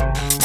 Bye.